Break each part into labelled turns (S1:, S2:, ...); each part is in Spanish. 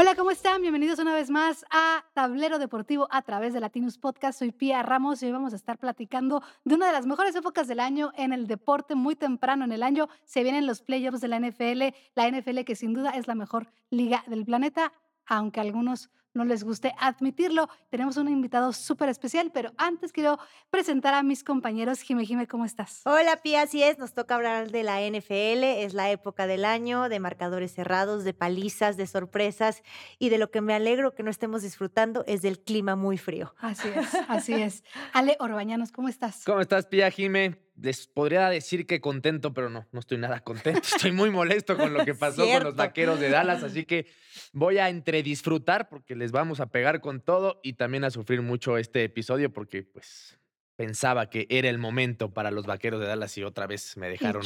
S1: Hola, ¿cómo están? Bienvenidos una vez más a Tablero Deportivo a través de Latinus Podcast. Soy Pía Ramos y hoy vamos a estar platicando de una de las mejores épocas del año en el deporte. Muy temprano en el año se vienen los playoffs de la NFL, la NFL que sin duda es la mejor liga del planeta, aunque algunos no les guste admitirlo. Tenemos un invitado súper especial, pero antes quiero presentar a mis compañeros. Jime, Jime, ¿cómo estás?
S2: Hola, Pía, así es, nos toca hablar de la NFL, es la época del año, de marcadores cerrados, de palizas, de sorpresas, y de lo que me alegro que no estemos disfrutando es del clima muy frío.
S1: Así es, así es. Ale Orbañanos, ¿cómo estás?
S3: ¿Cómo estás, Pía, Jime? Les podría decir que contento, pero no, no estoy nada contento. Estoy muy molesto con lo que pasó con los vaqueros de Dallas, así que voy a entre disfrutar porque les vamos a pegar con todo y también a sufrir mucho este episodio porque pues pensaba que era el momento para los vaqueros de Dallas y otra vez me dejaron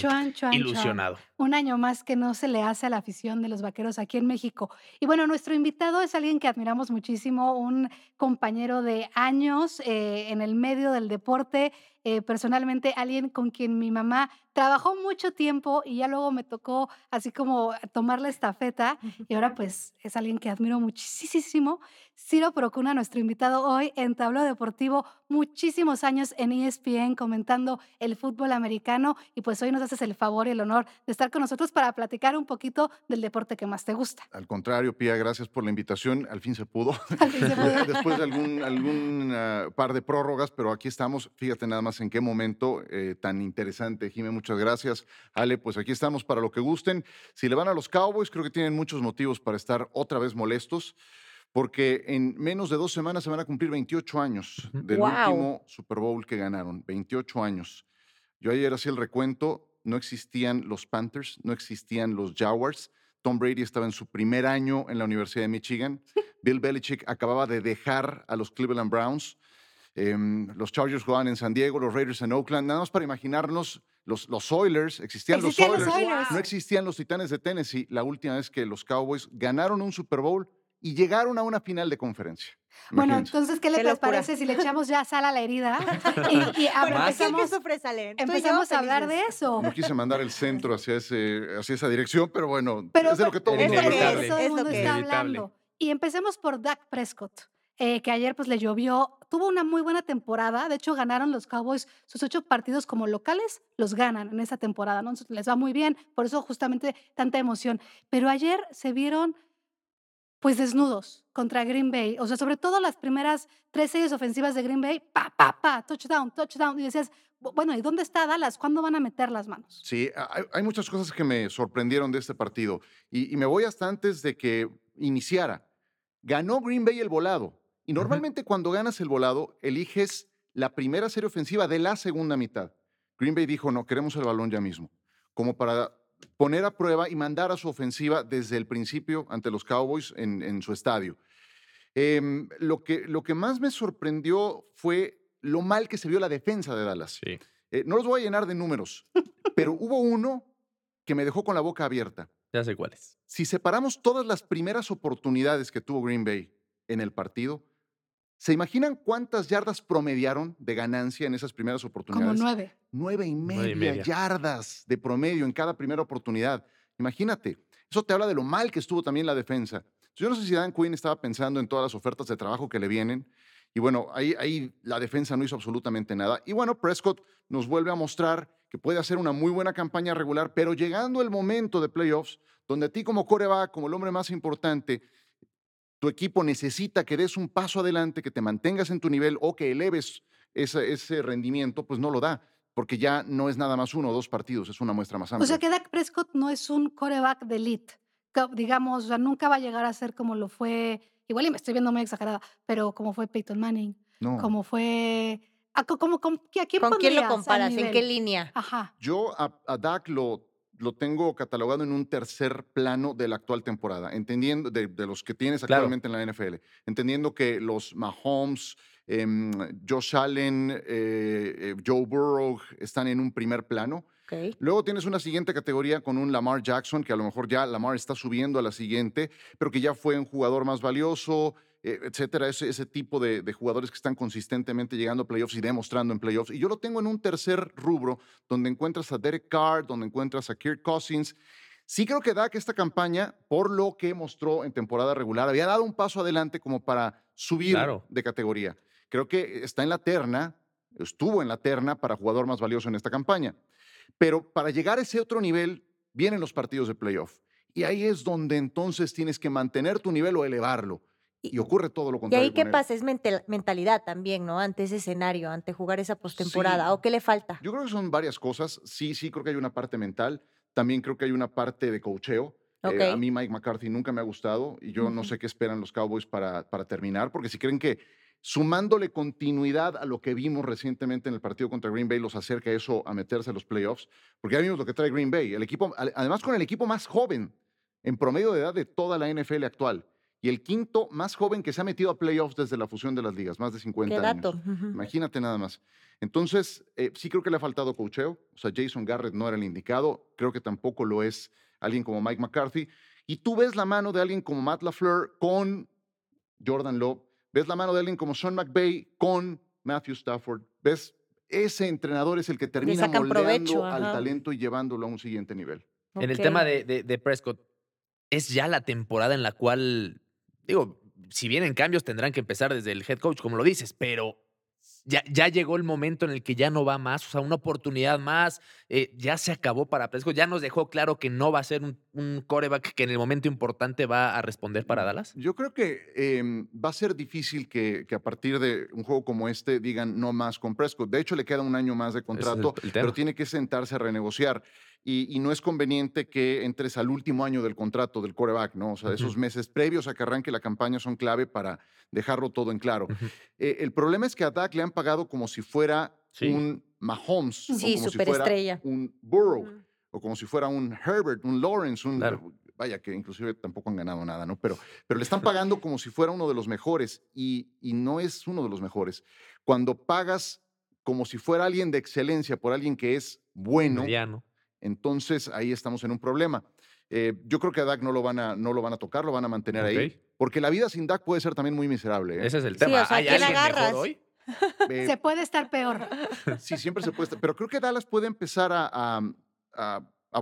S3: ilusionado.
S1: Un año más que no se le hace a la afición de los vaqueros aquí en México. Y bueno, nuestro invitado es alguien que admiramos muchísimo, un compañero de años eh, en el medio del deporte. Eh, personalmente alguien con quien mi mamá trabajó mucho tiempo y ya luego me tocó así como tomar la estafeta y ahora pues es alguien que admiro muchísimo. Ciro Procuna, nuestro invitado hoy en Tablo Deportivo, muchísimos años en ESPN comentando el fútbol americano y pues hoy nos haces el favor y el honor de estar con nosotros para platicar un poquito del deporte que más te gusta.
S4: Al contrario, Pía, gracias por la invitación. Al fin se pudo. Después de algún, algún par de prórrogas, pero aquí estamos. Fíjate nada más en qué momento eh, tan interesante. Jimé, muchas gracias. Ale, pues aquí estamos para lo que gusten. Si le van a los Cowboys, creo que tienen muchos motivos para estar otra vez molestos, porque en menos de dos semanas se van a cumplir 28 años del último Super Bowl que ganaron. 28 años. Yo ayer hacía el recuento, no existían los Panthers, no existían los Jaguars. Tom Brady estaba en su primer año en la Universidad de Michigan. Bill Belichick acababa de dejar a los Cleveland Browns. Em, los Chargers jugaban en San Diego, los Raiders en Oakland. Nada más para imaginarnos, los, los Oilers, existían, los, Oilers, no existían los Titanes de Tennessee la última vez que los Cowboys ganaron un Super Bowl y llegaron a una final de conferencia.
S1: Bueno, entonces, ¿qué le parece si le echamos ya sal a la herida?
S2: y, empezamos,
S1: empezamos a hablar de eso.
S4: No quise mandar el centro hacia, ese, hacia esa dirección, pero bueno, es de lo que todo el
S1: mundo, está hablando. Y empecemos por Dak Prescott. Eh, que ayer pues le llovió. Tuvo una muy buena temporada. De hecho, ganaron los Cowboys sus ocho partidos como locales, los ganan en esa temporada, ¿no? les va muy bien. Por eso justamente tanta emoción. Pero ayer se vieron pues desnudos contra Green Bay. O sea, sobre todo las primeras tres series ofensivas de Green Bay, pa, pa, pa, touchdown, touchdown. Y decías, bueno, ¿y dónde está Dallas? ¿Cuándo van a meter las manos?
S4: Sí, hay, muchas cosas que me sorprendieron de este partido. Y, y, me voy hasta antes de que iniciara. Ganó Green Bay el volado. Y normalmente cuando ganas el volado, eliges la primera serie ofensiva de la segunda mitad. Green Bay dijo, no, queremos el balón ya mismo, como para poner a prueba y mandar a su ofensiva desde el principio ante los Cowboys en, su estadio. Em, lo, que, lo que más me sorprendió fue lo mal que se vio la defensa de Dallas.
S3: Sí.
S4: Eh, no los voy a llenar de números, pero hubo uno que me dejó con la boca abierta.
S3: Ya sé cuáles.
S4: Si separamos todas las primeras oportunidades que tuvo Green Bay en el partido, ¿Se imaginan cuántas yardas promediaron de ganancia en esas primeras oportunidades?
S1: Como nueve.
S4: Nueve y media, yardas de promedio en cada primera oportunidad. Imagínate, eso te habla de lo mal que estuvo también la defensa. Yo no sé si Dan Quinn estaba pensando en todas las ofertas de trabajo que le vienen. Y bueno, ahí, ahí la defensa no hizo absolutamente nada. Y bueno, Prescott nos vuelve a mostrar que puede hacer una muy buena campaña regular, pero llegando el momento de playoffs, donde a ti como coreback, como el hombre más importante, tu equipo necesita que des un paso adelante, que te mantengas en tu nivel o que eleves ese, rendimiento, pues no lo da, porque ya no es nada más uno o dos partidos, es una muestra más amplia.
S1: O sea que Dak Prescott no es un coreback de elite, digamos, o sea, nunca va a llegar a ser como lo fue, igual y me estoy viendo muy exagerada, pero como fue Peyton Manning, no. como fue... ¿A, como, ¿Con
S2: quién lo comparas? ¿En qué línea?
S1: Ajá.
S4: Yo a, a Dak lo lo tengo catalogado en un tercer plano de la actual temporada, entendiendo de, los que tienes actualmente en la NFL, entendiendo que los Mahomes, em, Josh Allen, eh, eh, Joe Burrow están en un primer plano. Luego tienes una siguiente categoría con un Lamar Jackson, que a lo mejor ya Lamar está subiendo a la siguiente, pero que ya fue un jugador más valioso, eh, etcétera, ese, ese tipo de, jugadores que están consistentemente llegando a playoffs y demostrando en playoffs. Y yo lo tengo en un tercer rubro, donde encuentras a Derek Carr, donde encuentras a Kirk Cousins. Sí creo que Dak esta campaña, por lo que mostró en temporada regular, había dado un paso adelante como para subir de categoría. Creo que está en la terna, estuvo en la terna para jugador más valioso en esta campaña. Pero para llegar a ese otro nivel, vienen los partidos de playoff. Y ahí es donde entonces tienes que mantener tu nivel o elevarlo. Y, ocurre todo lo contrario.
S2: ¿Y ahí qué pasa? Es mentalidad también, ¿no? Ante ese escenario, ante jugar esa postemporada. ¿O qué le falta?
S4: Yo creo que son varias cosas. Sí, sí, creo que hay una parte mental. También creo que hay una parte de cocheo. Eh, a mí Mike McCarthy nunca me ha gustado y yo no sé qué esperan los Cowboys para, para terminar, porque si creen que sumándole continuidad a lo que vimos recientemente en el partido contra Green Bay, los acerca eso a meterse a los playoffs, porque ya vimos lo que trae Green Bay, el equipo, además con el equipo más joven en promedio de edad de toda la NFL actual y el quinto más joven que se ha metido a playoffs desde la fusión de las ligas, más de 50 años. Imagínate nada más. Entonces, eh, sí creo que le ha faltado cocheo. O sea, Jason Garrett no era el indicado. Creo que tampoco lo es alguien como Mike McCarthy. Y tú ves la mano de alguien como Matt LaFleur con Jordan Love. Ves la mano de alguien como Sean McVay con Matthew Stafford. Ves, ese entrenador es el que termina moldeando al talento y llevándolo a un siguiente nivel.
S3: En el tema de, de Prescott, es ya la temporada en la cual digo, si vienen cambios tendrán que empezar desde el head coach, como lo dices, pero ya, ya llegó el momento en el que ya no va más, o sea, una oportunidad más, eh, ya se acabó para Prescott, ya nos dejó claro que no va a ser un, coreback que en el momento importante va a responder para Dallas.
S4: Yo creo que em, va a ser difícil que, que, a partir de un juego como este digan no más con Prescott. De hecho, le queda un año más de contrato, pero tiene que sentarse a renegociar y, no es conveniente que entres al último año del contrato del coreback, ¿no? O sea, esos meses previos a que arranque la campaña son clave para dejarlo todo en claro. Eh, el problema es que a Dak le han pagado como si fuera un Mahomes,
S2: sí, o como si fuera
S4: un Burrow, o como si fuera un Herbert, un Lawrence, un... Vaya, que inclusive tampoco han ganado nada, ¿no? Pero, pero le están pagando como si fuera uno de los mejores y, y no es uno de los mejores. Cuando pagas como si fuera alguien de excelencia por alguien que es bueno, Mediano entonces ahí estamos en un problema. Eh, yo creo que a Dak no lo, van a, no lo van a tocar, lo van a mantener ahí. Porque la vida sin Dak puede ser también muy miserable.
S3: ¿eh? Ese es el tema.
S2: ¿Hay alguien mejor
S1: hoy? se puede estar peor.
S4: Sí, siempre se puede estar. Pero creo que Dallas puede empezar a, a,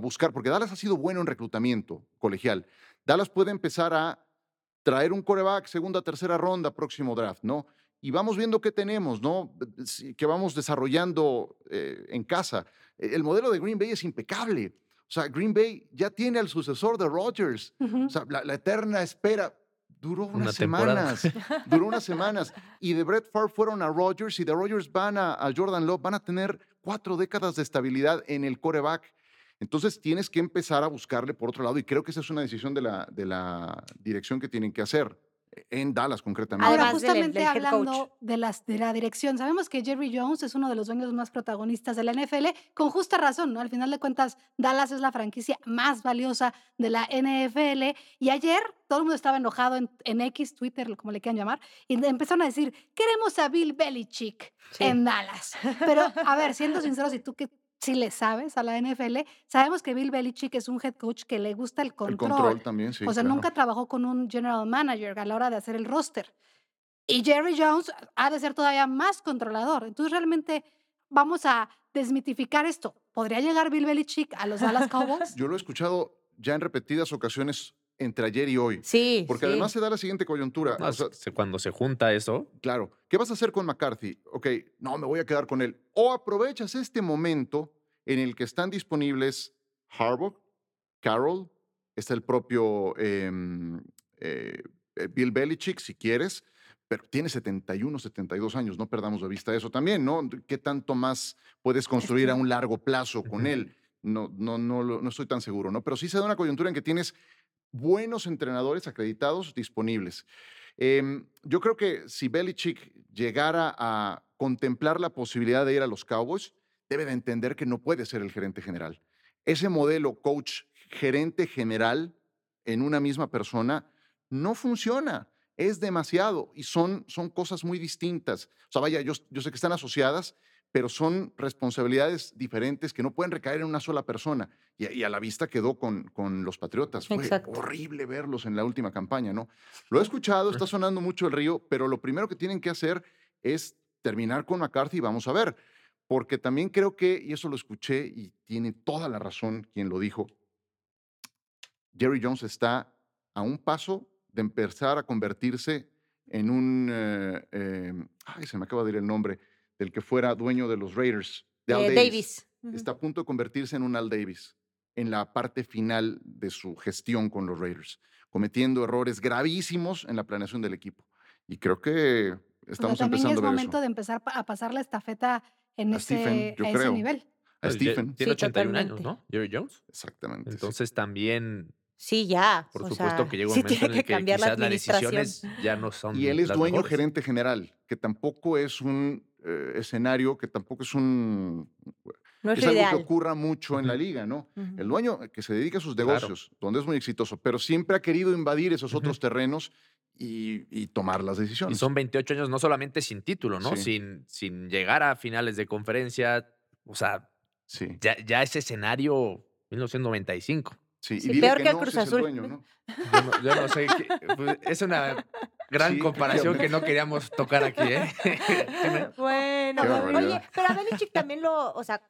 S4: buscar, porque Dallas ha sido bueno en reclutamiento colegial. Dallas puede empezar a traer un coreback segunda, tercera ronda, próximo draft, ¿no? Y vamos viendo qué tenemos, ¿no? Que vamos desarrollando eh, en casa. E, el modelo de Green Bay es impecable. O sea, Green Bay ya tiene al sucesor de Rodgers. O sea, la, eterna espera duró unas semanas. duró unas semanas. Y de Brett Favre fueron a Rodgers y de Rodgers van a, Jordan Love. Van a tener cuatro décadas de estabilidad en el coreback. Entonces tienes que empezar a buscarle por otro lado y creo que esa es una decisión de la, de la dirección que tienen que hacer en Dallas concretamente.
S1: Ahora, justamente hablando de, las, de la dirección, sabemos que Jerry Jones es uno de los dueños más protagonistas de la NFL, con justa razón, ¿no? Al final de cuentas, Dallas es la franquicia más valiosa de la NFL. Y ayer todo el mundo estaba enojado en, en X, Twitter, como le quieran llamar, y empezaron a decir, queremos a Bill Belichick en Dallas. Pero, a ver, siendo sinceros, ¿y tú qué si le sabes a la NFL, sabemos que Bill Belichick es un head coach que le gusta el control.
S4: El control también, sí.
S1: O sea, nunca trabajó con un general manager a la hora de hacer el roster. Y Jerry Jones ha de ser todavía más controlador. Entonces, realmente vamos a desmitificar esto. ¿Podría llegar Bill Belichick a los Dallas Cowboys?
S4: Yo lo he escuchado ya en repetidas ocasiones entre ayer y hoy.
S2: Sí.
S4: Porque además se da la siguiente coyuntura.
S3: cuando se junta eso.
S4: Claro. ¿Qué vas a hacer con McCarthy? Ok, no, me voy a quedar con él. O aprovechas este momento en el que están disponibles Harbaugh, Carroll, está el propio em, eh, eh, Bill Belichick, si quieres, pero tiene 71, 72 años, no perdamos de vista eso también, ¿no? ¿Qué tanto más puedes construir a un largo plazo con él? No, no, no, no estoy tan seguro, ¿no? Pero sí se da una coyuntura en que tienes buenos entrenadores acreditados disponibles. Em, yo creo que si Belichick llegara a contemplar la posibilidad de ir a los Cowboys, debe de entender que no puede ser el gerente general. Ese modelo coach gerente general en una misma persona no funciona. Es demasiado y son, son cosas muy distintas. O sea, vaya, yo, yo sé que están asociadas, pero son responsabilidades diferentes que no pueden recaer en una sola persona. Y, a la vista quedó con, con los Patriotas. Fue horrible verlos en la última campaña, ¿no? Lo he escuchado, está sonando mucho el río, pero lo primero que tienen que hacer es terminar con McCarthy y vamos a ver. Porque también creo que, y eso lo escuché y tiene toda la razón quien lo dijo, Jerry Jones está a un paso de empezar a convertirse en un, eh, em, ay, se me acaba de ir el nombre, del que fuera dueño de los Raiders, de Al
S2: Eh,
S4: Davis.
S2: Davis.
S4: Está a punto de convertirse en un Al Davis en la parte final de su gestión con los Raiders, cometiendo errores gravísimos en la planeación del equipo. Y creo que
S1: O sea,
S4: estamos
S1: también ya
S4: empezando
S1: es
S4: a ver
S1: momento
S4: eso.
S1: de empezar a pasar la estafeta en
S4: A
S1: ese,
S4: Stephen, yo
S1: a ese
S4: creo.
S1: nivel.
S4: A Stephen.
S3: Tiene
S2: Sí,
S3: 81 años. ¿no? Jerry Jones.
S4: Exactamente. sí.
S3: Entonces también,
S2: Sí, ya.
S3: por
S2: o
S3: supuesto
S2: sea,
S3: que llega un
S2: sí
S3: momento
S2: tiene
S3: en el
S2: que
S3: que
S2: cambiar la
S3: quizás las
S2: administración.
S3: decisiones ya no son
S4: Y él es
S3: las
S4: dueño
S3: mejores.
S4: gerente general, que tampoco es un eh, escenario, que tampoco es un...
S2: No es,
S4: Es algo que ocurra mucho en la liga, ¿no? El dueño que se dedica a sus
S3: Claro.
S4: negocios, donde es muy exitoso, pero siempre ha querido invadir esos otros terrenos y, y tomar las
S3: Y
S4: decisiones.
S3: son 28 años no solamente sin título, ¿no?
S4: Sí.
S3: Sin, sin llegar a finales de conferencia. O sea,
S4: Sí,
S3: ya, ya ese escenario, 1995.
S4: Sí. Y dile
S2: peor
S4: que,
S2: que el
S4: no,
S2: Cruz
S4: si es el
S2: Azul.
S4: dueño, ¿no?
S3: Yo no, yo no sé. qué- pues, es una gran
S4: Sí,
S3: comparación que no queríamos tocar aquí, ¿eh?
S2: Bueno, oye, pero a Belichick también lo, o sea,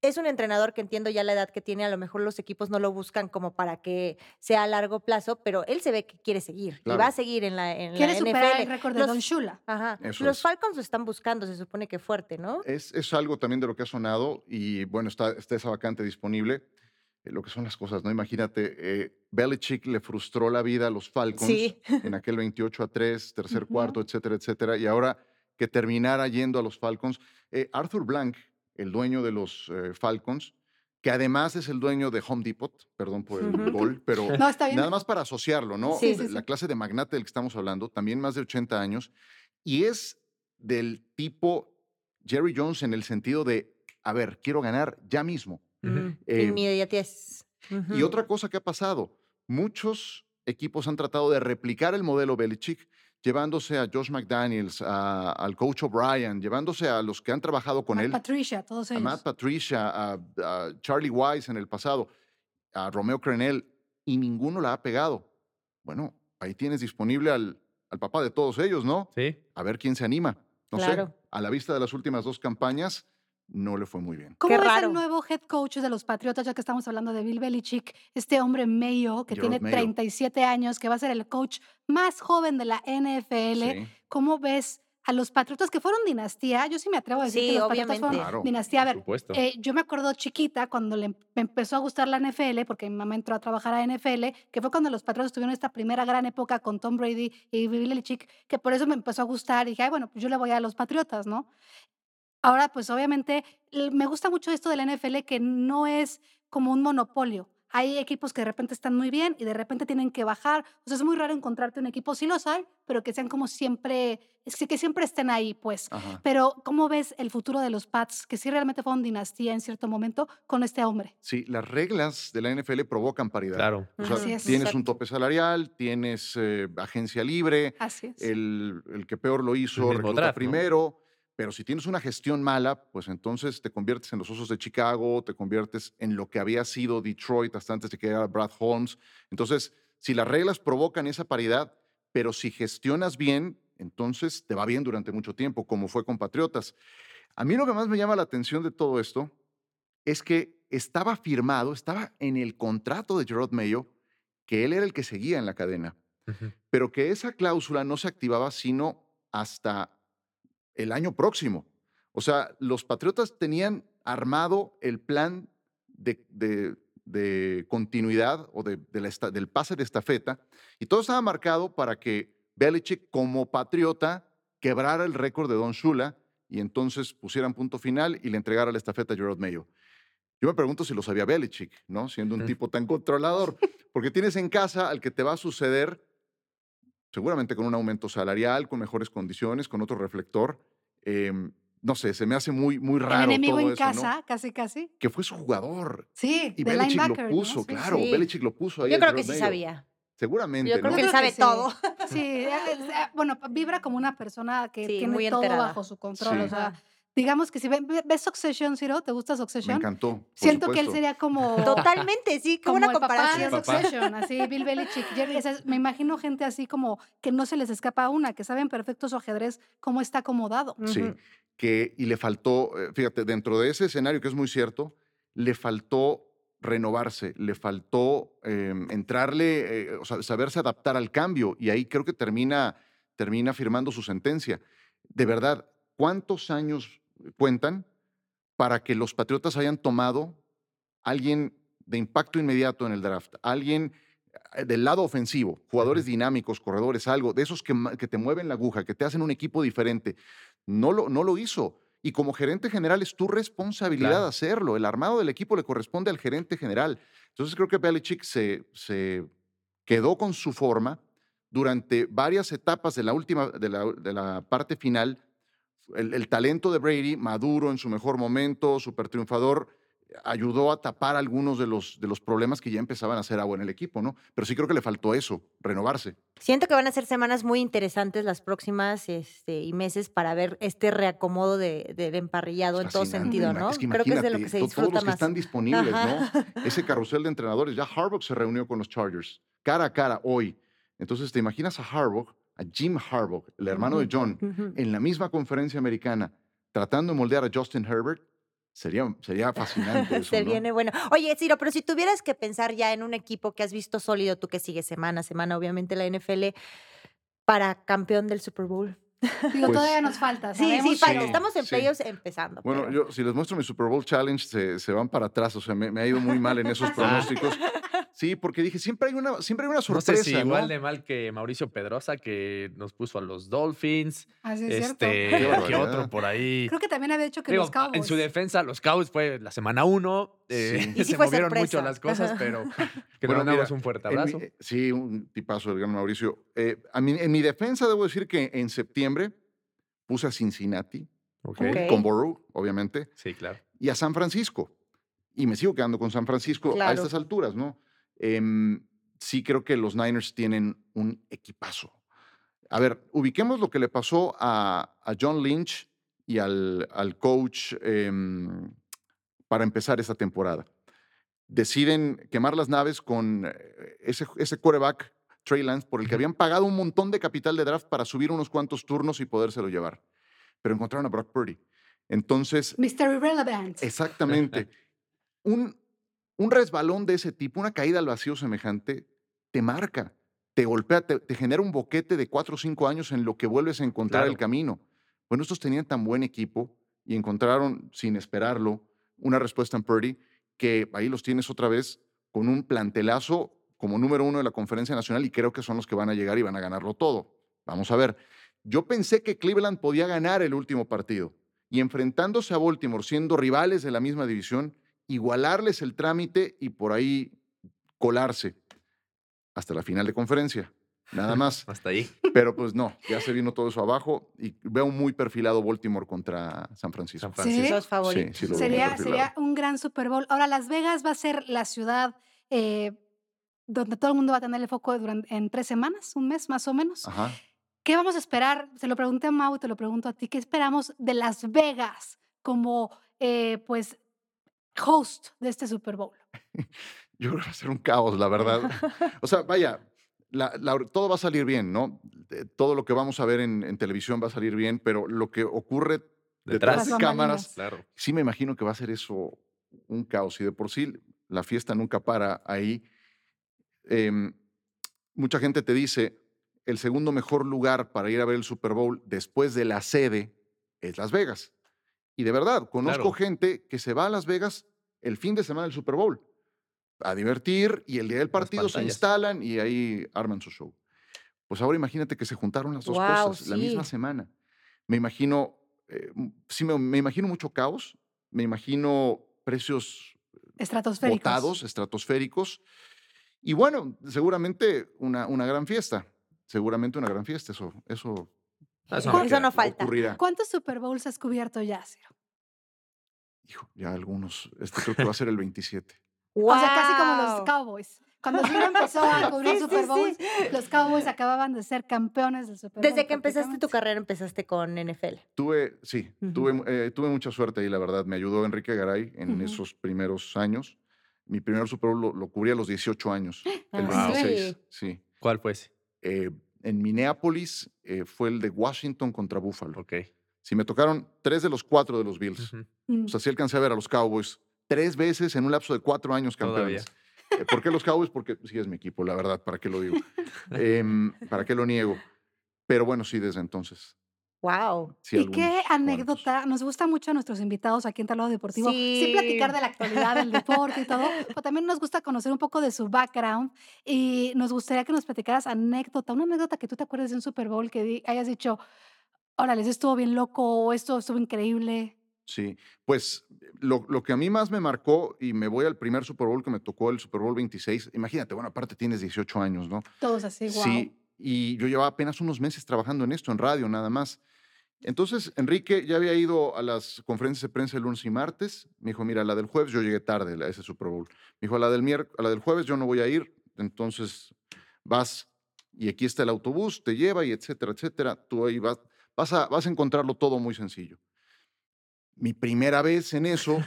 S2: es un entrenador que entiendo ya la edad que tiene, a lo mejor los equipos no lo buscan como para que sea a largo plazo, pero él se ve que quiere seguir y va a seguir en la, en
S1: Quiere
S2: la
S1: superar
S2: NFL.
S1: el récord de
S2: Los-
S1: Don Shula.
S2: Ajá.
S4: Eso
S2: los
S4: es.
S2: Falcons lo están buscando, se supone que fuerte, ¿no?
S4: Es, es algo también de lo que ha sonado y bueno, está, está esa vacante disponible. Eh, lo que son las cosas, ¿no? Imagínate, eh, Belichick le frustró la vida a los Falcons
S2: Sí.
S4: en aquel 28 a 3, tercer
S1: Ujú.
S4: cuarto, etcétera, etcétera. Y ahora que terminara yendo a los Falcons, eh, Arthur Blank, el dueño de los eh, Falcons, que además es el dueño de Home Depot, perdón por el
S2: Ujú.
S4: gol, pero
S1: No,
S4: nada más para asociarlo, ¿no?
S2: Sí,
S1: sí,
S4: La clase de magnate del que estamos hablando, también más de 80 años, y es del tipo Jerry Jones en el sentido de, a ver, quiero ganar ya mismo.
S2: Mm,
S4: Eh,
S2: Inmediatez.
S4: Y
S2: Ujú.
S4: otra cosa que ha pasado, muchos equipos han tratado de replicar el modelo Belichick, llevándose a Josh McDaniels, a- al coach O'Brien, llevándose a los que han trabajado con
S1: Matt
S4: él,
S1: Patricia, todos
S4: a
S1: ellos.
S4: Matt Patricia, a, a Charlie Wise en el pasado, a Romeo Crenel, y ninguno la ha pegado. Bueno, ahí tienes disponible al, al papá de todos ellos, ¿no?
S3: Sí.
S4: A ver quién se anima. No sé,
S2: Claro.
S4: a la vista de las últimas dos campañas, no le fue muy bien.
S1: ¿Cómo
S2: Qué
S1: ves
S2: raro.
S1: el nuevo head coach de los Patriotas, ya que estamos hablando de Bill Belichick, este hombre Mayo, que
S4: Gerard
S1: tiene
S4: Mayo.
S1: 37 años, que va a ser el coach más joven de la NFL?
S4: Sí,
S1: ¿Cómo ves a los Patriotas que fueron dinastía? Yo sí me atrevo a decir
S2: Sí,
S1: que los Patriotas
S2: obviamente.
S1: fueron
S4: Claro,
S1: dinastía. A ver, eh, yo me acuerdo chiquita cuando le me empezó a gustar la NFL, porque mi mamá entró a trabajar a NFL, que fue cuando los Patriotas tuvieron esta primera gran época con Tom Brady y Bill Belichick, que por eso me empezó a gustar y dije, Ay, bueno, pues yo le voy a los Patriotas, ¿no? Ahora, pues obviamente, me gusta mucho esto de la NFL que no es como un monopolio. Hay equipos que de repente están muy bien y de repente tienen que bajar. O sea, es muy raro encontrarte un equipo, sí los hay, pero que sean como siempre, que, siempre estén ahí, pues.
S4: ajá.
S1: Pero, ¿cómo ves el futuro de los Pats, que sí realmente fueron dinastía en cierto momento, con este hombre?
S4: Sí, las reglas de la NFL provocan paridad.
S3: Claro.
S4: O sea,
S1: Así es.
S4: tienes un tope salarial, tienes eh, agencia libre,
S1: Así es.
S4: el, el que peor lo hizo recluta
S3: draft, ¿no?
S4: Pero si tienes una gestión mala, pues entonces te conviertes en los Osos de Chicago, te conviertes en lo que había sido Detroit hasta antes de que llegara Brad Holmes. Entonces, si las reglas provocan esa paridad, pero si gestionas bien, entonces te va bien durante mucho tiempo, como fue con Patriotas. A mí lo que más me llama la atención de todo esto es que estaba firmado, estaba en el contrato de Gerard Mayo, que él era el que seguía en la cadena pero que esa cláusula no se activaba sino hasta el año próximo. O sea, los Patriotas tenían armado el plan de, de- de continuidad o de, de la esta- del pase de estafeta y todo estaba marcado para que Belichick como patriota quebrara el récord de Don Shula y entonces pusieran punto final y le entregara la estafeta a Gerard Mayo. Yo me pregunto si lo sabía Belichick, ¿no? Siendo un tipo tan controlador, porque tienes en casa al que te va a suceder seguramente con un aumento salarial, con mejores condiciones, con otro reflector. em, no sé, se me hace muy, muy
S1: el
S4: raro
S1: enemigo
S4: todo
S1: en
S4: eso, ¿no?
S1: casa, casi, casi.
S4: Que fue su jugador.
S1: Sí,
S4: Y
S1: de
S4: Belichick
S1: linebacker.
S4: lo
S1: ¿no?
S4: puso,
S1: Sí,
S4: claro.
S2: sí.
S4: Belichick lo puso ahí.
S2: Yo creo que sí sabía.
S4: Seguramente,
S2: Yo creo
S4: ¿no?
S2: que él sabe
S1: sí.
S2: todo.
S1: Sí, eh, eh, bueno, vibra como una persona que
S2: Sí,
S1: tiene
S2: muy
S1: todo
S2: enterada.
S1: bajo su control.
S4: Sí.
S1: O sea. Digamos que si ve- ve- ves Succession, Ciro, ¿te gusta
S4: Me
S1: Succession?
S4: encantó. por
S1: Siento que él sería como...
S2: Totalmente, sí,
S1: como
S2: buena
S1: el papá de
S2: comparación.
S3: Papá.
S1: Succession, así, Bill Belichick. Jerry, o sea, me imagino gente así como que no se les escapa una, que saben perfecto su ajedrez, cómo está acomodado.
S4: Sí, que, y le faltó, eh, fíjate, dentro de ese escenario que es muy cierto, le faltó renovarse, le faltó em, entrarle, eh, o sea, saberse adaptar al cambio y ahí creo que termina, termina firmando su sentencia. De verdad, ¿cuántos años cuentan para que los Patriotas hayan tomado alguien de impacto inmediato en el draft, alguien eh, del lado ofensivo, jugadores dinámicos, corredores, algo, de esos que, que, te mueven la aguja, que te hacen un equipo diferente? No lo, no lo hizo. Y como gerente general es tu responsabilidad hacerlo. El armado del equipo le corresponde al gerente general. Entonces creo que Belichick se, se quedó con su forma durante varias etapas de la última, de la, de la parte final. El, el, talento de Brady, maduro en su mejor momento, súper triunfador, ayudó a tapar algunos de los, de los problemas que ya empezaban a hacer agua en el equipo, ¿no? Pero sí creo que le faltó eso, renovarse.
S2: Siento que van a ser semanas muy interesantes las próximas este, y meses para ver este reacomodo de, del emparrillado en todo sentido, ¿no?
S4: Es que creo que es de lo que se disfruta todos los que están disponibles, ¿no? Ese carrusel de entrenadores. Ya Harbaugh se reunió con los Chargers, cara a cara, hoy. Entonces, ¿te imaginas a Harbaugh, a Jim Harbaugh, el hermano de John, en la misma conferencia americana, tratando de moldear a Justin Herbert? Sería, sería fascinante. Eso,
S2: Se viene bueno. Oye, Ciro, pero si tuvieras que pensar ya en un equipo que has visto sólido, tú que sigues semana a semana, obviamente la NFL, para campeón del Super Bowl.
S1: Digo, pues, todavía nos falta.
S2: Sí, sí, sí, estamos en sí. playoffs empezando.
S4: Bueno,
S2: pero...
S4: yo si les muestro mi Super Bowl Challenge, se, se van para atrás. O sea, me, me, ha ido muy mal en esos pronósticos. Sí, porque dije, siempre hay una, siempre hay una sorpresa.
S3: No sé si
S4: ¿no?
S3: igual de mal que Mauricio Pedrosa, que nos puso a los Dolphins.
S1: Así es
S3: este,
S1: cierto.
S3: ¿Qué otro por ahí?
S1: Creo que también había dicho que
S3: Digo,
S1: los Cowboys.
S3: En su defensa, los Cowboys fue la semana uno. Eh,
S2: sí.
S3: se
S2: fue
S3: movieron
S2: sorpresa.
S3: mucho las cosas, pero que
S4: Bueno,
S3: le mandamos
S4: mira,
S3: un fuerte abrazo.
S4: mi- sí, un tipazo del gran Mauricio. Eh, a mí, en mi defensa, debo decir que en septiembre puse a Cincinnati, con Burrow, obviamente,
S3: Sí, claro.
S4: y a San Francisco. Y me sigo quedando con San Francisco a estas alturas, ¿no? Em, sí creo que los Niners tienen un equipazo. A ver, ubiquemos lo que le pasó a, a John Lynch y al, al coach em, para empezar esta temporada. Deciden quemar las naves con eh, ese, ese quarterback, Trey Lance, por el que habían pagado un montón de capital de draft para subir unos cuantos turnos y podérselo llevar. Pero encontraron a Brock Purdy. Entonces,
S1: Mr. Irrelevant.
S4: Exactamente. un, un resbalón de ese tipo, una caída al vacío semejante, te marca, te golpea, te, te genera un boquete de cuatro o cinco años en lo que vuelves a encontrar
S3: Claro.
S4: el camino. Bueno, estos tenían tan buen equipo y encontraron, sin esperarlo, una respuesta en Purdy que ahí los tienes otra vez con un plantelazo como número uno de la conferencia nacional y creo que son los que van a llegar y van a ganarlo todo. Vamos a ver. Yo pensé que Cleveland podía ganar el último partido y enfrentándose a Baltimore, siendo rivales de la misma división, igualarles el trámite y por ahí colarse hasta la final de conferencia. Nada más.
S3: Hasta ahí.
S4: Pero pues no, ya se vino todo eso abajo y veo muy perfilado Baltimore contra San Francisco.
S3: San Francisco.
S1: ¿Sí?
S2: Sos favoritos.
S4: Sí, sí lo veo muy
S1: Sería, sería un gran Super Bowl. Ahora, Las Vegas va a ser la ciudad eh, donde todo el mundo va a tener el foco durante, en tres semanas, un mes más o menos.
S4: Ajá.
S1: ¿Qué vamos a esperar? Se lo pregunté a Mau y te lo pregunto a ti. ¿Qué esperamos de Las Vegas como, eh, pues, host de este Super Bowl?
S4: Yo creo que va a ser un caos, la verdad. O sea, vaya, la- la- todo va a salir bien, ¿no? Eh, Todo lo que vamos a ver en, en televisión va a salir bien, pero lo que ocurre detrás
S3: Detrás.
S4: de
S1: Las
S4: cámaras,
S3: Claro.
S4: sí me imagino que va a ser eso un caos. Y de por sí, la fiesta nunca para ahí. Em, mucha gente te dice, el segundo mejor lugar para ir a ver el Super Bowl después de la sede es Las Vegas. Y de verdad, conozco
S3: Claro.
S4: gente que se va a Las Vegas el fin de semana del Super Bowl a divertir y el día del partido se instalan y ahí arman su show. Pues ahora imagínate que se juntaron las dos
S2: Guau,
S4: cosas la misma
S2: sí.
S4: semana. Me imagino, eh, sí, me, me imagino mucho caos, me imagino precios
S1: Estratosféricos.
S4: botados, estratosféricos. Y bueno, seguramente una, una gran fiesta. Seguramente una gran fiesta. Eso, eso
S2: Eso
S3: me queda
S2: no falta.
S4: ocurrirá.
S1: ¿Cuántos Super Bowls has cubierto ya, Ciro?
S4: Hijo, ya algunos. Este creo que va a ser el 27.
S1: O sea, casi como los. Cowboys. Cuando Ciro empezó a cubrir
S2: Sí, sí,
S1: Super
S2: sí.
S1: Bowls, los Cowboys acababan de ser campeones del Super Bowl.
S2: Desde que empezaste tu carrera, empezaste con NFL.
S4: Tuve, sí,
S2: Ujú.
S4: tuve, eh, tuve mucha suerte ahí, la verdad. Me ayudó Enrique Garay en
S1: Ujú.
S4: esos primeros años. Mi primer Super Bowl lo, lo cubrí a los 18 años, el
S2: Ah,
S4: 26,
S2: sí.
S4: sí.
S3: ¿Cuál fue ese?
S4: Eh, en Minneapolis eh, fue el de Washington contra Buffalo.
S3: Ok.
S4: Sí, me tocaron tres de los cuatro de los Bills.
S3: Ujú.
S1: Mm.
S4: O sea, sí alcancé a ver a los Cowboys tres veces en un lapso de cuatro años campeones. Eh, ¿Por qué los Cowboys? Porque sí es mi equipo, la verdad, ¿para qué lo digo? Em, ¿Para qué lo niego? Pero bueno, sí, desde entonces.
S2: Wow.
S1: ¿Y qué anécdota? Nos gusta mucho a nuestros invitados aquí en Talado Deportivo. Sí. platicar de la actualidad del deporte y todo, pero también nos gusta conocer un poco de su background y nos gustaría que nos platicaras anécdota, una anécdota que tú te acuerdes de un Super Bowl que hayas dicho, órale, estuvo bien loco esto estuvo increíble.
S4: Sí, pues lo, lo, que a mí más me marcó, y me voy al primer Super Bowl que me tocó, el Super Bowl 26, imagínate, bueno, aparte tienes 18 años, ¿no?
S1: Todos así, wow.
S4: Sí, y yo llevaba apenas unos meses trabajando en esto, en radio nada más. Entonces, Enrique ya había ido a las conferencias de prensa el lunes y martes. Me dijo, mira, la del jueves yo llegué tarde a ese Super Bowl. Me dijo, a la del, a la del jueves yo no voy a ir, entonces vas y aquí está el autobús, te lleva y etcétera, etcétera. Tú ahí vas, vas a, vas a encontrarlo todo muy sencillo. Mi primera vez en eso,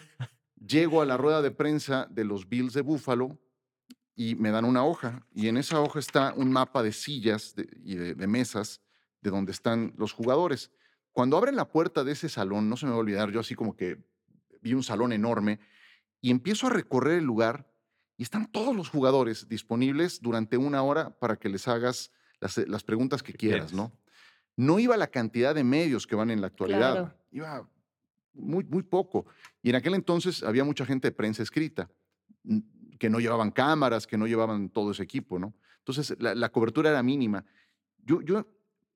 S4: llego a la rueda de prensa de los Bills de Buffalo y me dan una hoja y en esa hoja está un mapa de sillas y de, mesas de donde están los jugadores. Cuando abren la puerta de ese salón, no se me va a olvidar, yo así como que vi un salón enorme y empiezo a recorrer el lugar y están todos los jugadores disponibles durante una hora para que les hagas las, eh, preguntas que quieras, ¿no? No iba la cantidad de medios que van en la actualidad, iba muy, muy poco. Y en aquel entonces había mucha gente de prensa escrita que no llevaban cámaras, que no llevaban todo ese equipo, ¿no? Entonces, la, cobertura era mínima. Yo, yo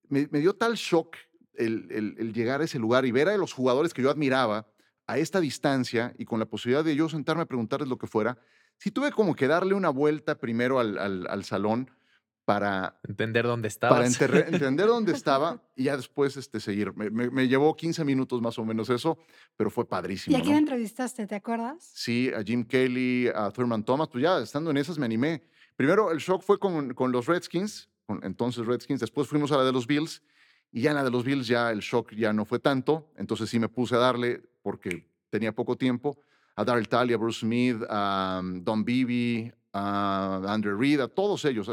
S4: me, dio tal shock el, llegar a ese lugar y ver a los jugadores que yo admiraba a esta distancia y con la posibilidad de yo sentarme a preguntarles lo que fuera, sí tuve como que darle una vuelta primero al, al salón para
S3: entender dónde estaba.
S4: Para entender dónde estaba y ya después este, seguir. Me, llevó 15 minutos más o menos eso, pero fue padrísimo.
S1: ¿Y a quién entrevistaste? ¿Te acuerdas?
S4: Sí, a Jim Kelly, a Thurman Thomas. Pues ya estando en esas me animé. Primero el shock fue con, con los Redskins, con, entonces Redskins. Después fuimos a la de los Bills y ya en la de los Bills ya el shock ya no fue tanto. Entonces sí me puse a darle porque tenía poco tiempo. A Darrell Talley, a Bruce Smith, a um, Don Beebe, a Andrew Reid, a todos ellos.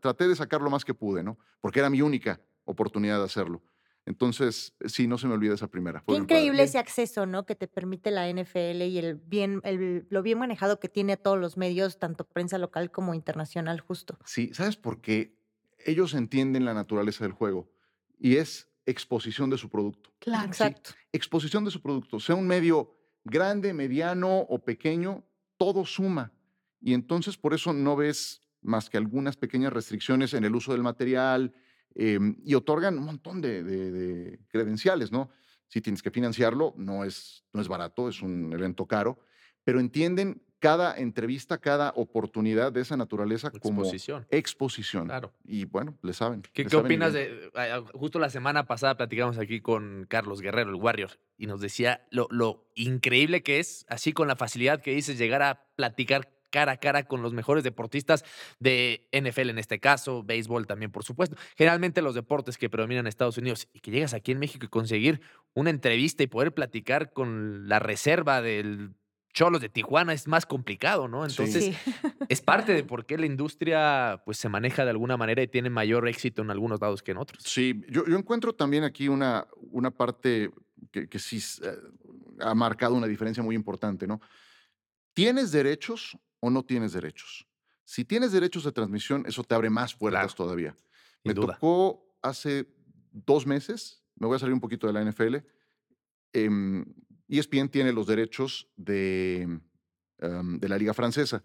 S4: traté de sacar lo más que pude, ¿no? Porque era mi única oportunidad de hacerlo. Entonces, sí, no se me olvida esa primera.
S2: Qué increíble ese acceso, ¿no? Que te permite la NFL y el bien, el, lo bien manejado que tiene a todos los medios, tanto prensa local como internacional, justo.
S4: Sí, ¿sabes por qué? Ellos entienden la naturaleza del juego y es exposición de su producto.
S1: Claro.
S2: Exacto.
S4: exposición de su producto. Sea un medio grande, mediano o pequeño, todo suma. Y entonces por eso no ves más que algunas pequeñas restricciones en el uso del material em, y otorgan un montón de, credenciales, ¿no? Si tienes que financiarlo, no es, no es barato, es un evento caro, pero entienden cada entrevista, cada oportunidad de esa naturaleza como exposición. Claro. Y bueno, le saben.
S3: ¿Qué, ¿qué opinas de.? Justo la semana pasada platicamos aquí con Carlos Guerrero, el Warrior, y nos decía lo, lo increíble que es, así con la facilidad que dices, llegar a platicar cara a cara con los mejores deportistas de NFL en este caso, béisbol también, por supuesto. Generalmente los deportes que predominan en Estados Unidos y que llegas aquí en México y conseguir una entrevista y poder platicar con la reserva del Cholos de Tijuana es más complicado, ¿no? Entonces, es parte de por qué la industria pues se maneja de alguna manera y tiene mayor éxito en algunos lados que en otros.
S4: Sí, yo, yo encuentro también aquí una, una parte que, que sí eh, ha marcado una diferencia muy importante, ¿no? Tienes derechos o no tienes derechos. Si tienes derechos de transmisión, eso te abre más puertas todavía. Me tocó hace dos meses, me voy a salir un poquito de la NFL. Eh, ESPN tiene los derechos de, em, de la Liga Francesa.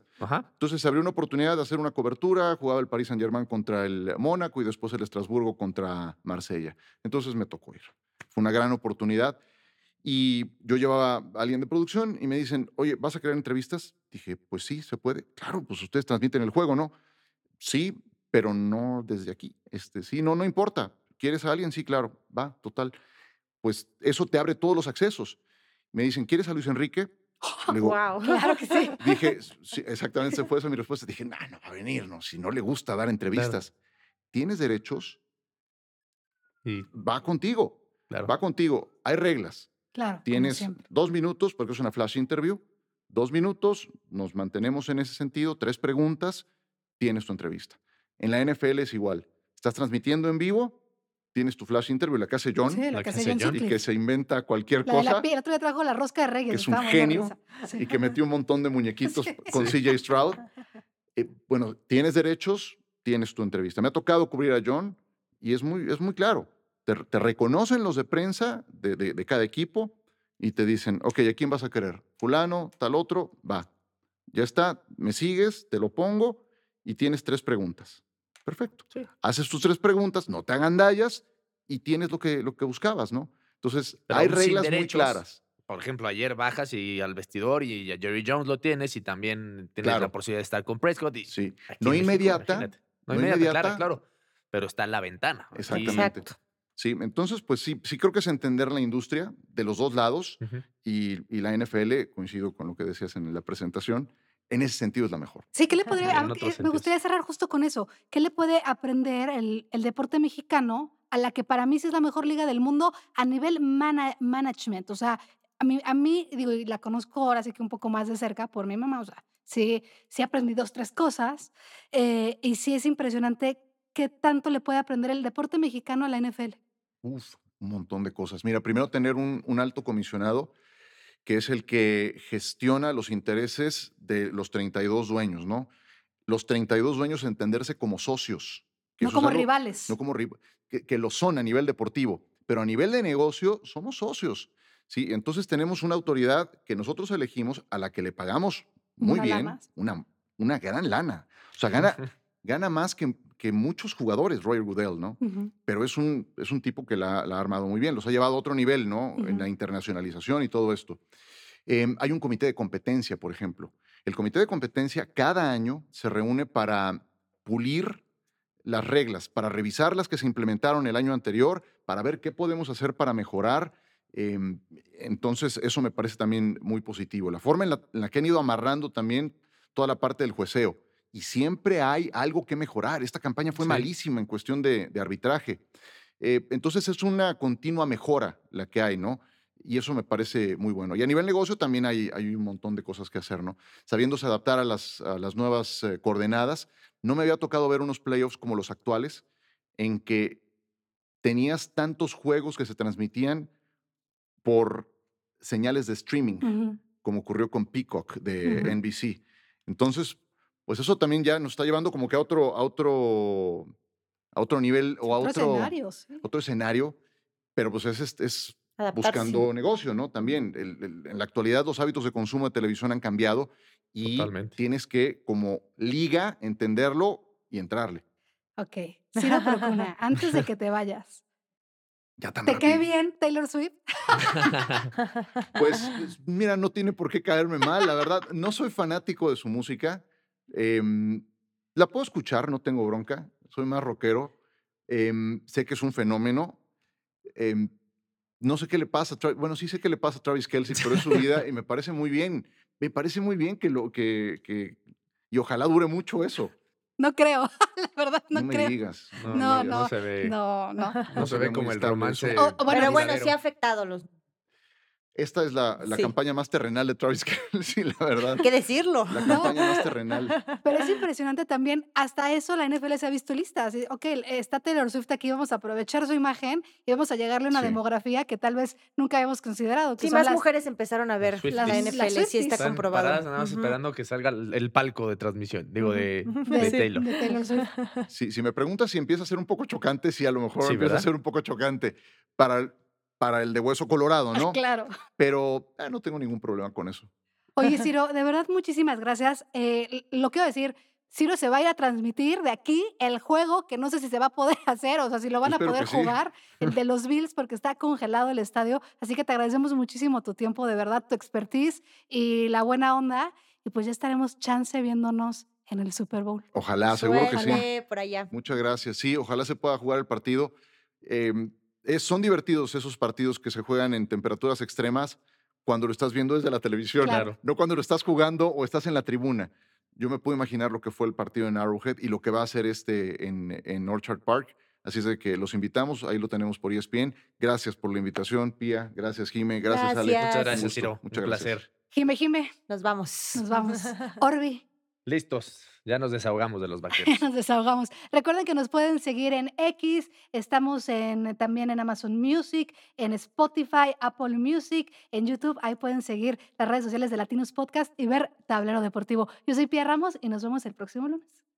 S4: Entonces se abrió una oportunidad de hacer una cobertura. Jugaba el Paris Saint-Germain contra el Mónaco y después el Estrasburgo contra Marsella. Entonces me tocó ir. Fue una gran oportunidad. Y yo llevaba a alguien de producción y me dicen, oye, ¿vas a crear entrevistas? Dije, pues sí, se puede. Claro, pues ustedes transmiten el juego, ¿no? Sí, pero no desde aquí. Este, sí, no, no importa. ¿Quieres a alguien? Sí, claro, va, total. Pues eso te abre todos los accesos. Me dicen, ¿quieres a Luis Enrique?
S2: wow, claro que sí.
S4: Dije, exactamente, se fue esa mi respuesta. Dije, no, no va a venir, no, si no le gusta dar entrevistas. ¿Tienes derechos? Y... Va contigo. Claro. Va contigo. Hay reglas.
S1: Claro.
S4: Tienes dos minutos, porque es una flash interview, dos minutos, nos mantenemos en ese sentido, tres preguntas, tienes tu entrevista. En la NFL es igual. Estás transmitiendo en vivo, tienes tu flash interview, la que hace John,
S1: Sí, la
S3: la
S1: que
S3: que
S1: hace
S3: hace
S1: John
S3: John.
S4: y que se inventa cualquier
S1: La de la
S4: cosa,
S1: otro día trajo la rosca de Reyes.
S4: que es un genio.
S1: Sí.
S4: y que metió un montón de muñequitos
S1: Sí,
S4: con CJ Stroud. Eh, bueno, tienes derechos, tienes tu entrevista. Me ha tocado cubrir a John y es muy, es muy claro. Te, te reconocen los de prensa de, de- de cada equipo y te dicen, ok, ¿a quién vas a querer? Fulano, tal otro, va. Ya está, me sigues, te lo pongo y tienes tres preguntas. Perfecto.
S3: Sí.
S4: Haces tus tres preguntas, no te agandallas y tienes lo que, lo que buscabas, ¿no? Entonces,
S3: Pero
S4: hay reglas muy claras.
S3: Por ejemplo, ayer bajas y al vestidor y a Jerry Jones lo tienes y también tienes
S4: Claro.
S3: la posibilidad de estar con Prescott. Y
S4: Sí. No
S3: México,
S4: inmediata, no
S3: inmediata, claro. Pero está en la ventana.
S4: Exactamente.
S2: Exacto.
S4: Sí, entonces, pues sí, sí creo que es entender la industria de los dos lados y, y la NFL, coincido con lo que decías en la presentación, en ese sentido es la mejor.
S1: Sí, ¿qué le podría, a- eh, me gustaría cerrar justo con eso. ¿Qué le puede aprender el, el deporte mexicano a la que para mí sí es la mejor liga del mundo a nivel mana- management? O sea, a mí, a mí, digo, y la conozco ahora sí que un poco más de cerca por mi mamá, o sea, sí, sí aprendí dos, tres cosas eh, y sí es impresionante qué tanto le puede aprender el deporte mexicano a la NFL.
S4: Uf, un montón de cosas. Mira, primero tener un, un alto comisionado que es el que gestiona los intereses de los 32 dueños, ¿no? Los 32 dueños entenderse como socios. que
S1: No como
S4: algo-
S1: rivales.
S4: no como rival, que, que lo son a nivel deportivo, pero a nivel de negocio somos socios. ¿sí? Entonces tenemos una autoridad que nosotros elegimos a la que le pagamos muy
S1: Una
S4: bien, una, una gran lana. O sea, gana, gana más que, que muchos jugadores, Roy Goodell, ¿no? Pero es un, es un tipo que la, la ha armado muy bien, los ha llevado a otro nivel, ¿no? En la internacionalización y todo esto. Em, hay un comité de competencia, por ejemplo. El comité de competencia cada año se reúne para pulir las reglas, para revisar las que se implementaron el año anterior, para ver qué podemos hacer para mejorar. Em, entonces, eso me parece también muy positivo. La forma en la, en la que han ido amarrando también toda la parte del jueceo. Y siempre hay algo que mejorar. Esta campaña fue
S3: Sí.
S4: malísima en cuestión de, de arbitraje. Eh, entonces, es una continua mejora la que hay, ¿no? Y eso me parece muy bueno. Y a nivel negocio también hay, hay un montón de cosas que hacer, ¿no? Sabiéndose adaptar a las, a las nuevas eh, coordenadas. No me había tocado ver unos playoffs como los actuales, en que tenías tantos juegos que se transmitían por señales de streaming, como ocurrió con Peacock de. NBC. Entonces, pues eso también ya nos está llevando como que a otro, a otro, a otro nivel o a
S1: Otro
S4: otro,
S1: escenario, sí.
S4: otro escenario, pero pues es, es- buscando negocio, ¿no? También el- el- en la actualidad los hábitos de consumo de televisión han cambiado y
S3: Totalmente.
S4: tienes que como liga entenderlo y entrarle.
S1: Ok. Ciro Procuna, antes de que te vayas,
S4: Ya tan
S1: ¿te cae bien Taylor Swift?
S4: Pues es- mira, no tiene por qué caerme mal, la verdad. No soy fanático de su música. Em, la puedo escuchar, no tengo bronca. Soy más rockero. em, sé que es un fenómeno. em, no sé qué le pasa. a Bueno, sí sé qué le pasa a Travis Kelsey, pero es su vida y me parece muy bien. Me parece muy bien que lo que, que- y ojalá dure mucho eso.
S1: No creo, la verdad no,
S4: No, me
S1: creo.
S4: digas.
S3: No,
S1: No,
S3: no,
S1: no,
S3: se ve.
S1: No, no.
S3: No se
S4: se ve
S3: como el romance.
S4: eso.
S1: O- o bueno,
S2: Pero bueno, sí ha afectado los.
S4: Esta es la, la
S2: Sí.
S4: campaña más terrenal de Travis Kelsey, la verdad.
S2: ¿Qué decirlo?
S4: La
S1: No.
S4: campaña más terrenal.
S1: Pero es impresionante también, hasta eso la NFL se ha visto lista. Así, ok, está Taylor Swift aquí, vamos a aprovechar su imagen y vamos a llegarle a una
S4: Sí.
S1: demografía que tal vez nunca habíamos considerado. Que
S2: Sí,
S1: son
S2: más
S1: las-
S2: mujeres empezaron a ver la NFL, sí está comprobado.
S3: paradas nada más esperando que salga el palco de transmisión, digo, de, de
S2: Sí.
S3: Taylor.
S1: de Taylor Swift.
S4: Si, si me preguntas si empieza a ser un poco chocante, sí, a lo mejor
S3: Sí,
S4: empieza a ser un poco chocante para para el de hueso colorado, ¿no?
S1: Claro.
S4: Pero ah, no tengo ningún problema con eso.
S1: Oye, Ciro, de verdad, muchísimas gracias. Eh, lo quiero decir, Ciro se va a ir a transmitir de aquí el juego que no sé si se va a poder hacer, o sea, si lo van a poder
S4: sí.
S1: jugar, el de los Bills, porque está congelado el estadio. Así que te agradecemos muchísimo tu tiempo, de verdad, tu expertise y la buena onda. Y pues ya estaremos chance viéndonos en el Super Bowl.
S4: Ojalá, seguro que sí.
S2: Por allá.
S4: Muchas gracias. Sí, ojalá se pueda jugar el partido. Em, es- son divertidos esos partidos que se juegan en temperaturas extremas cuando lo estás viendo desde la televisión,
S3: Claro.
S4: no cuando lo estás jugando o estás en la tribuna. Yo me puedo imaginar lo que fue el partido en Arrowhead y lo que va a ser este en, en Orchard Park. Así es de que los invitamos, ahí lo tenemos por ESPN. Gracias por la invitación, Pía. Gracias, Jime. Gracias, Ale.
S2: Gracias.
S3: Muchas
S2: Un
S3: gracias, Ciro.
S4: muchas
S3: Un
S4: gracias.
S3: placer.
S1: Jime, Jime,
S2: Nos vamos.
S1: nos vamos. Orbi.
S3: Listos. Ya nos desahogamos de los vaqueros.
S1: nos desahogamos. Recuerden que nos pueden seguir en X, estamos en, también en Amazon Music, en Spotify, Apple Music, en YouTube. Ahí pueden seguir las redes sociales de Latinos Podcast y ver Tablero Deportivo. Yo soy Pia Ramos y nos vemos el próximo lunes.